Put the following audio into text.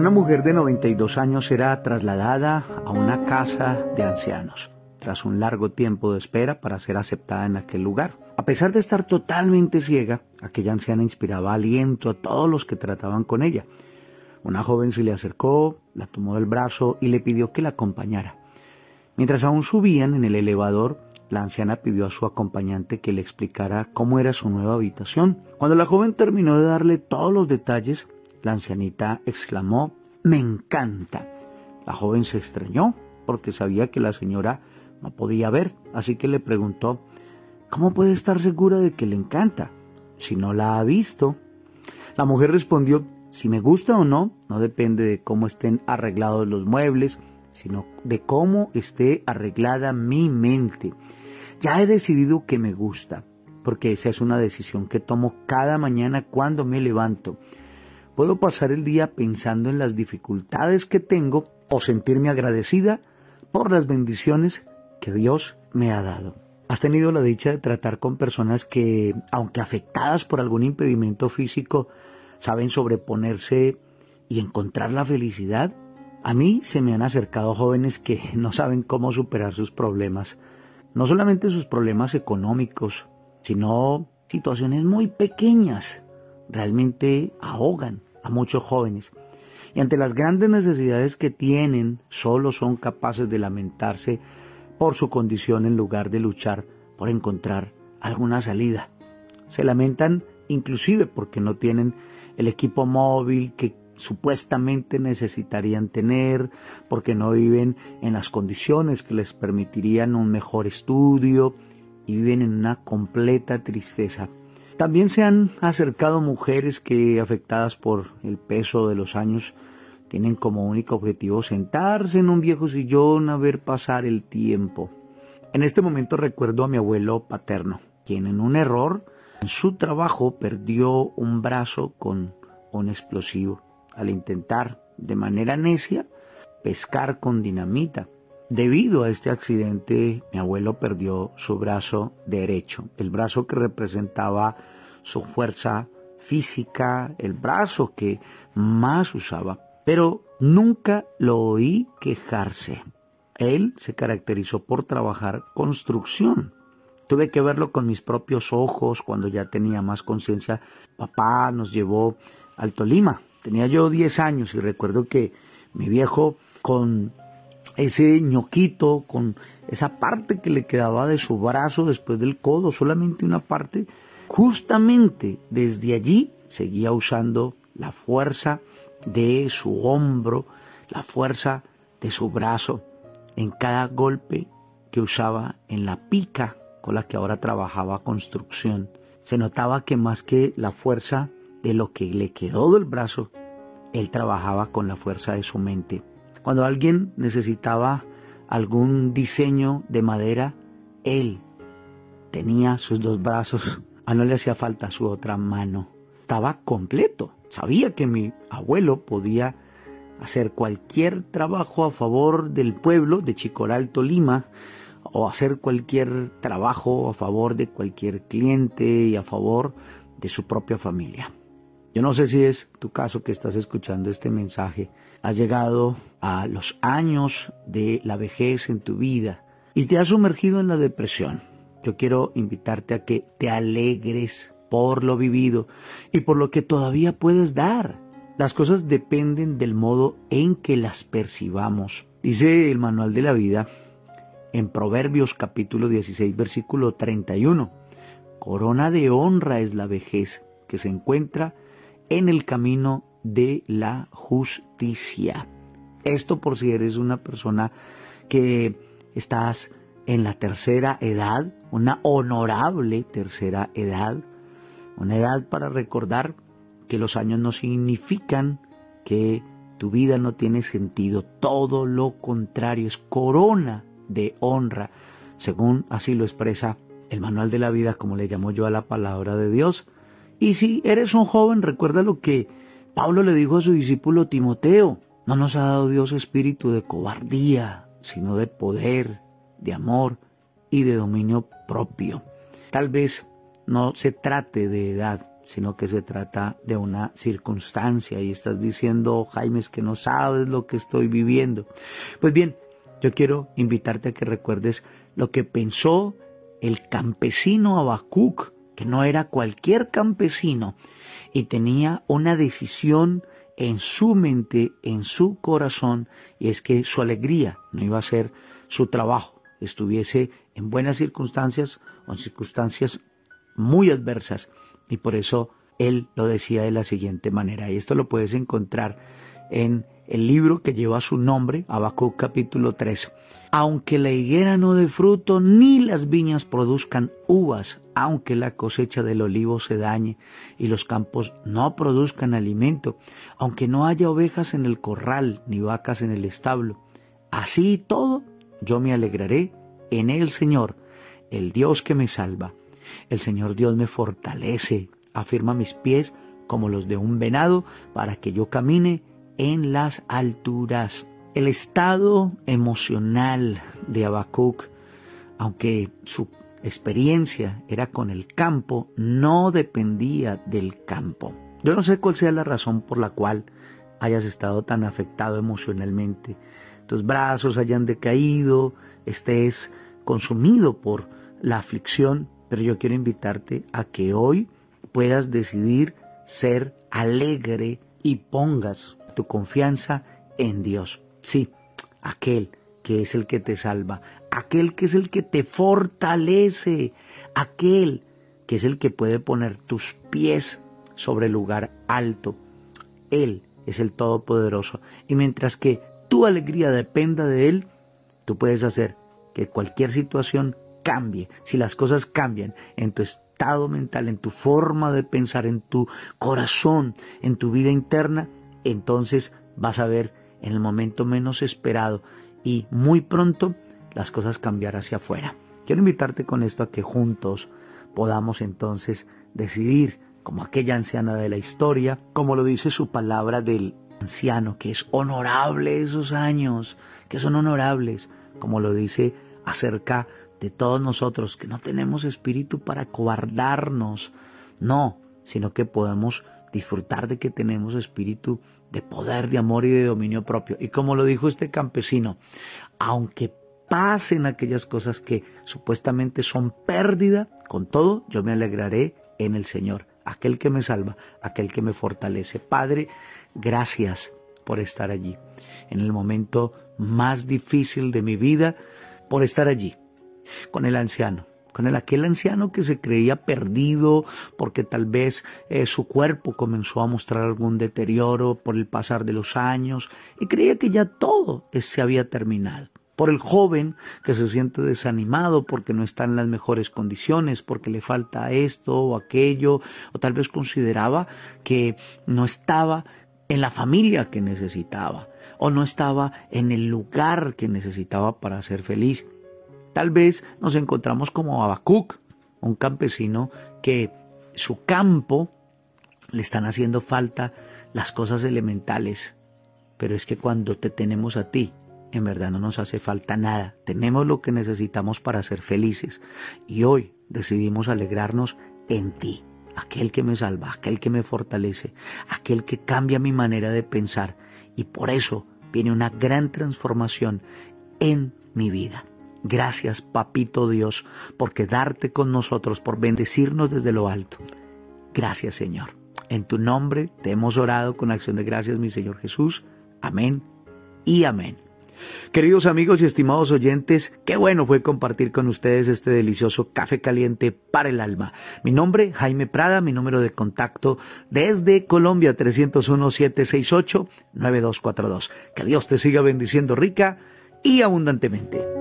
Una mujer de 92 años era trasladada a una casa de ancianos tras un largo tiempo de espera para ser aceptada en aquel lugar. A pesar de estar totalmente ciega, aquella anciana inspiraba aliento a todos los que trataban con ella. Una joven se le acercó, la tomó del brazo y le pidió que la acompañara. Mientras aún subían en el elevador, la anciana pidió a su acompañante que le explicara cómo era su nueva habitación. Cuando la joven terminó de darle todos los detalles, la ancianita exclamó, Me encanta. La joven se extrañó porque sabía que la señora no podía ver, así que le preguntó, ¿cómo puede estar segura de que le encanta si no la ha visto? La mujer respondió, si me gusta o no, no depende de cómo estén arreglados los muebles, sino de cómo esté arreglada mi mente. Ya he decidido que me gusta, porque esa es una decisión que tomo cada mañana cuando me levanto. Puedo pasar el día pensando en las dificultades que tengo o sentirme agradecida por las bendiciones que Dios me ha dado. ¿Has tenido la dicha de tratar con personas que, aunque afectadas por algún impedimento físico, saben sobreponerse y encontrar la felicidad? A mí se me han acercado jóvenes que no saben cómo superar sus problemas, no solamente sus problemas económicos, sino situaciones muy pequeñas, realmente ahogan a muchos jóvenes. Y ante las grandes necesidades que tienen, solo son capaces de lamentarse por su condición en lugar de luchar por encontrar alguna salida. Se lamentan inclusive porque no tienen el equipo móvil que supuestamente necesitarían tener, porque no viven en las condiciones que les permitirían un mejor estudio y viven en una completa tristeza. También se han acercado mujeres que, afectadas por el peso de los años, tienen como único objetivo sentarse en un viejo sillón a ver pasar el tiempo. En este momento recuerdo a mi abuelo paterno, quien en un error en su trabajo perdió un brazo con un explosivo al intentar de manera necia pescar con dinamita. Debido a este accidente, mi abuelo perdió su brazo derecho, el brazo que representaba su fuerza física, el brazo que más usaba pero nunca lo oí quejarse. Él se caracterizó por trabajar construcción. Tuve que verlo con mis propios ojos cuando ya tenía más conciencia. Papá nos llevó al Tolima. Tenía yo 10 años y recuerdo que mi viejo con ese ñoquito, con esa parte que le quedaba de su brazo después del codo, solamente una parte, justamente desde allí seguía usando la fuerza de su hombro, la fuerza de su brazo, en cada golpe que usaba en la pica con la que ahora trabajaba construcción. Se notaba que más que la fuerza de lo que le quedó del brazo, él trabajaba con la fuerza de su mente. Cuando alguien necesitaba algún diseño de madera, él tenía sus dos brazos, a no le hacía falta su otra mano. Estaba completo. Sabía que mi abuelo podía hacer cualquier trabajo a favor del pueblo de Chicoral, Tolima, o hacer cualquier trabajo a favor de cualquier cliente y a favor de su propia familia. Yo no sé si es tu caso que estás escuchando este mensaje. Has llegado a los años de la vejez en tu vida y te has sumergido en la depresión. Yo quiero invitarte a que te alegres por lo vivido y por lo que todavía puedes dar. Las cosas dependen del modo en que las percibamos. Dice el manual de la vida en Proverbios capítulo 16 versículo 31. Corona de honra es la vejez que se encuentra en el camino de la justicia. Esto por si eres una persona que estás en la tercera edad, una honorable tercera edad, una edad para recordar que los años no significan que tu vida no tiene sentido, todo lo contrario, es corona de honra, según así lo expresa el manual de la vida, como le llamo yo a la palabra de Dios. Y si eres un joven, recuerda lo que Pablo le dijo a su discípulo Timoteo, no nos ha dado Dios espíritu de cobardía, sino de poder, de amor y de dominio propio. Tal vez no se trate de edad, sino que se trata de una circunstancia y estás diciendo, Jaime, es que no sabes lo que estoy viviendo. Pues bien, yo quiero invitarte a que recuerdes lo que pensó el campesino Abacuc, que no era cualquier campesino, y tenía una decisión en su mente, en su corazón, y es que su alegría no iba a ser su trabajo, estuviese en buenas circunstancias o en circunstancias muy adversas, y por eso él lo decía de la siguiente manera. Y esto lo puedes encontrar en el libro que lleva su nombre, Habacuc capítulo 3. Aunque la higuera no dé fruto, ni las viñas produzcan uvas, aunque la cosecha del olivo se dañe y los campos no produzcan alimento, aunque no haya ovejas en el corral ni vacas en el establo, así todo yo me alegraré en el Señor, el Dios que me salva. El Señor Dios me fortalece, afirma mis pies como los de un venado, para que yo camine en las alturas. El estado emocional de Habacuc, aunque su experiencia era con el campo, no dependía del campo. Yo no sé cuál sea la razón por la cual hayas estado tan afectado emocionalmente. Tus brazos hayan decaído, estés consumido por la aflicción, pero yo quiero invitarte a que hoy puedas decidir ser alegre y pongas tu confianza en Dios. Sí, aquel que es el que te salva, aquel que es el que te fortalece, aquel que es el que puede poner tus pies sobre el lugar alto. Él es el Todopoderoso. Y mientras que tu alegría dependa de Él, tú puedes hacer que cualquier situación cambie, si las cosas cambian en tu estado mental, en tu forma de pensar, en tu corazón, en tu vida interna, entonces vas a ver en el momento menos esperado y muy pronto las cosas cambiar hacia afuera. Quiero invitarte con esto a que juntos podamos entonces decidir, como aquella anciana de la historia, como lo dice su palabra del anciano, que es honorable esos años, que son honorables, como lo dice acerca de todos nosotros, que no tenemos espíritu para cobardarnos, no, sino que podemos disfrutar de que tenemos espíritu de poder, de amor y de dominio propio. Y como lo dijo este campesino, aunque pasen aquellas cosas que supuestamente son pérdida, con todo yo me alegraré en el Señor, aquel que me salva, aquel que me fortalece. Padre, gracias por estar allí, en el momento más difícil de mi vida, por estar allí, con el anciano, con el aquel anciano que se creía perdido porque tal vez eh, su cuerpo comenzó a mostrar algún deterioro por el pasar de los años y creía que ya todo se había terminado por el joven que se siente desanimado porque no está en las mejores condiciones, porque le falta esto o aquello, o tal vez consideraba que no estaba en la familia que necesitaba, o no estaba en el lugar que necesitaba para ser feliz. Tal vez nos encontramos como Abacuc, un campesino que su campo le están haciendo falta las cosas elementales, pero es que cuando te tenemos a ti, en verdad no nos hace falta nada, tenemos lo que necesitamos para ser felices. Y hoy decidimos alegrarnos en ti, aquel que me salva, aquel que me fortalece, aquel que cambia mi manera de pensar. Y por eso viene una gran transformación en mi vida. Gracias, Papito Dios, por quedarte con nosotros, por bendecirnos desde lo alto. Gracias, Señor. En tu nombre te hemos orado con acción de gracias, mi Señor Jesús. Amén y amén. Queridos amigos y estimados oyentes, qué bueno fue compartir con ustedes este delicioso café caliente para el alma. Mi nombre, Jaime Prada, mi número de contacto desde Colombia, 301-768-9242. Que Dios te siga bendiciendo rica y abundantemente.